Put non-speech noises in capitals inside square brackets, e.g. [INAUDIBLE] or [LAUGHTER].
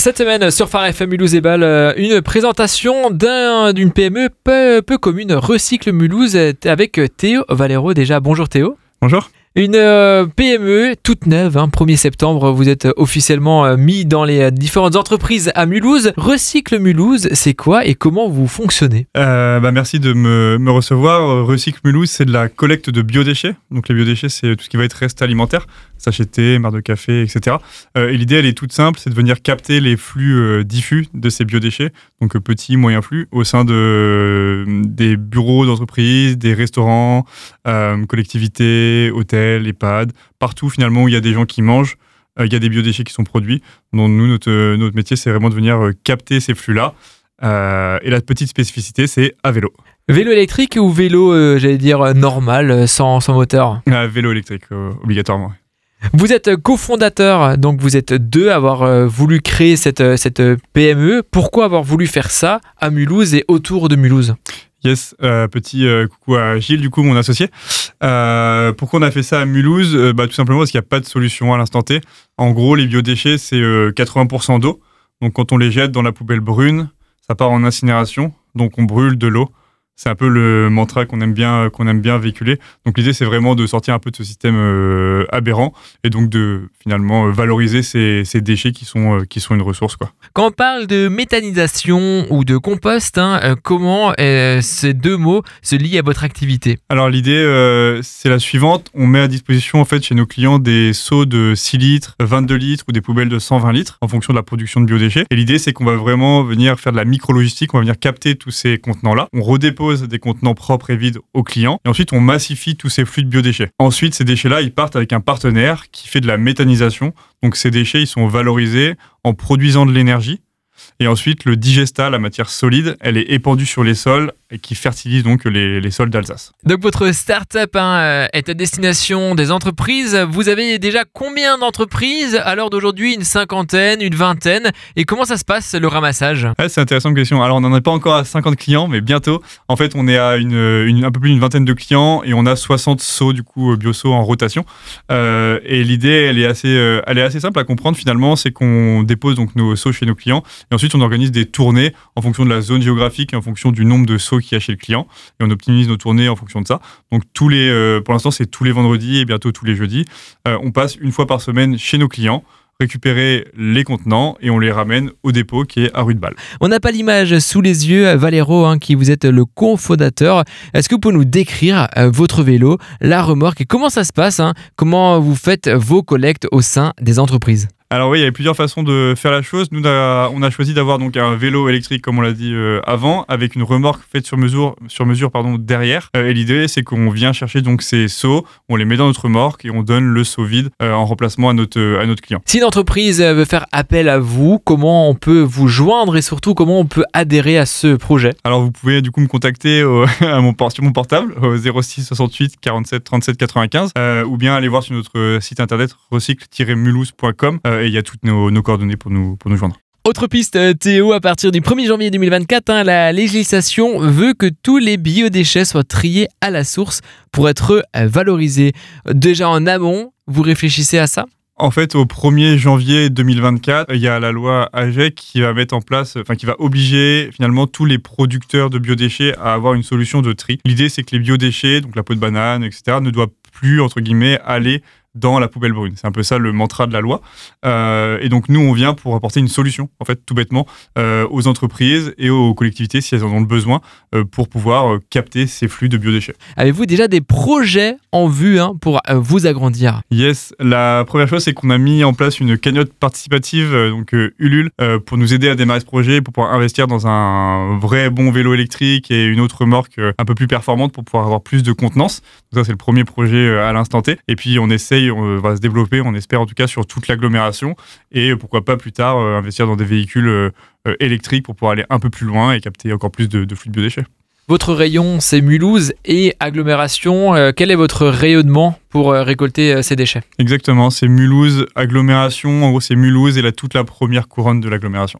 Cette semaine sur Phare FM Mulhouse et Bâle, euh, une présentation d'un- d'une PME peu, peu commune, Recycle Mulhouse, euh, avec Théo Valero déjà. Bonjour Théo. Bonjour. Une euh, PME toute neuve, hein, 1er septembre, vous êtes officiellement euh, mis dans les euh, différentes entreprises à Mulhouse. Recycle Mulhouse, c'est quoi et comment vous fonctionnez? Euh, bah, merci de me, me recevoir. Euh, Recycle Mulhouse, c'est de la collecte de biodéchets. Donc les biodéchets, c'est tout ce qui va être reste alimentaire, thé, marre de café, etc. Euh, et l'idée, elle est toute simple, c'est de venir capter les flux euh, diffus de ces biodéchets, donc euh, petits, moyens flux, au sein de, des bureaux d'entreprise, des restaurants, collectivités, hôtels, EHPAD, partout finalement où il y a des gens qui mangent. Il y a des biodéchets qui sont produits. Donc nous, notre, notre métier, c'est vraiment de venir capter ces flux-là. Euh, et la petite spécificité, c'est à vélo. Vélo électrique ou vélo, euh, j'allais dire, normal, sans, sans moteur? Vélo électrique, obligatoirement. Vous êtes cofondateur, donc vous êtes deux à avoir euh, voulu créer cette, euh, cette euh, PME. Pourquoi avoir voulu faire ça à Mulhouse et autour de Mulhouse? Yes, petit coucou à Gilles, du coup, mon associé. Pourquoi on a fait ça à Mulhouse? Bah, Tout simplement parce qu'il n'y a pas de solution à l'instant T. En gros, les biodéchets, c'est euh, 80% d'eau. Donc, quand on les jette dans la poubelle brune, ça part en incinération. Donc, on brûle de l'eau. C'est un peu le mantra qu'on aime bien qu'on aime bien véhiculer. Donc l'idée c'est vraiment de sortir un peu de ce système euh, aberrant et donc de finalement euh, valoriser ces, ces déchets qui sont euh, qui sont une ressource quoi. Quand on parle de méthanisation ou de compost, hein, euh, comment ces deux mots se lient à votre activité? Alors l'idée, c'est la suivante. On met à disposition en fait chez nos clients des seaux de 6 litres, 22 litres ou des poubelles de 120 litres en fonction de la production de biodéchets. Et l'idée, c'est qu'on va vraiment venir faire de la micro-logistique. On va venir capter tous ces contenants-là. On redépose des contenants propres et vides aux clients. Et ensuite, on massifie tous ces flux de biodéchets. Ensuite, ces déchets-là, ils partent avec un partenaire qui fait de la méthanisation. Donc ces déchets, ils sont valorisés en produisant de l'énergie. Et ensuite, le digesta, la matière solide, elle est épandue sur les sols et qui fertilise donc les, les sols d'Alsace. Donc votre start-up hein, euh, est à destination des entreprises. Vous avez déjà combien d'entreprises À l'heure d'aujourd'hui, une cinquantaine, une vingtaine? Et comment ça se passe le ramassage? Ouais, c'est intéressant question. Alors, on n'en est pas encore à 50 clients, mais bientôt. En fait, on est à une, une- un peu plus d'une vingtaine de clients et on a 60 seaux, du coup, bio-seaux en rotation. Euh, et l'idée, elle, est assez, euh, elle est assez simple à comprendre finalement. C'est qu'on dépose donc nos seaux chez nos clients et ensuite on organise des tournées en fonction de la zone géographique et en fonction du nombre de seaux qu'il y a chez le client. Et on optimise nos tournées en fonction de ça. Donc, tous les, euh, pour l'instant, c'est tous les vendredis et bientôt tous les jeudis. Euh, on passe une fois par semaine chez nos clients récupérer les contenants et on les ramène au dépôt qui est à rue de Balle. On n'a pas l'image sous les yeux, Valero, hein, qui vous êtes le cofondateur. Est-ce que vous pouvez nous décrire euh, votre vélo, la remorque et comment ça se passe hein? Comment vous faites vos collectes au sein des entreprises? Alors oui, il y avait plusieurs façons de faire la chose. Nous, on a, on a choisi d'avoir donc un vélo électrique, comme on l'a dit euh, avant, avec une remorque faite sur mesure, sur mesure pardon, derrière. Euh, et l'idée, c'est qu'on vient chercher donc ces seaux, on les met dans notre remorque et on donne le seau vide euh, en remplacement à notre, à notre client. Si une entreprise veut faire appel à vous, comment on peut vous joindre et surtout comment on peut adhérer à ce projet? Alors vous pouvez du coup me contacter au- [LAUGHS] à mon, sur mon portable au 06 68 47 37 95 euh, ou bien aller voir sur notre site internet recycle-mulhouse.com et il y a toutes nos, nos coordonnées pour nous, pour nous joindre. Autre piste, euh, Théo, à partir du 1er janvier 2024, hein, la législation veut que tous les biodéchets soient triés à la source pour être euh, valorisés. Déjà en amont, vous réfléchissez à ça? En fait, au 1er janvier 2024, il y a la loi AGEC qui va mettre en place, enfin qui va obliger finalement tous les producteurs de biodéchets à avoir une solution de tri. L'idée, c'est que les biodéchets, donc la peau de banane, etc., ne doivent plus entre guillemets aller dans la poubelle brune. C'est un peu ça le mantra de la loi. Euh, et donc nous, on vient pour apporter une solution, en fait, tout bêtement, euh, aux entreprises et aux collectivités si elles en ont le besoin, euh, pour pouvoir capter ces flux de biodéchets. Avez-vous déjà des projets en vue hein, pour vous agrandir? Yes, la première chose, c'est qu'on a mis en place une cagnotte participative, donc Ulule, pour nous aider à démarrer ce projet, pour pouvoir investir dans un vrai bon vélo électrique et une autre remorque un peu plus performante pour pouvoir avoir plus de contenance. Donc ça, c'est le premier projet à l'instant T. Et puis, on on va se développer, on espère en tout cas sur toute l'agglomération et euh, pourquoi pas plus tard euh, investir dans des véhicules euh, euh, électriques pour pouvoir aller un peu plus loin et capter encore plus de, de flux de biodéchets. Votre rayon, c'est Mulhouse et agglomération. Euh, quel est votre rayonnement pour euh, récolter euh, ces déchets? Exactement, c'est Mulhouse, agglomération. En gros, c'est Mulhouse et là, toute la première couronne de l'agglomération.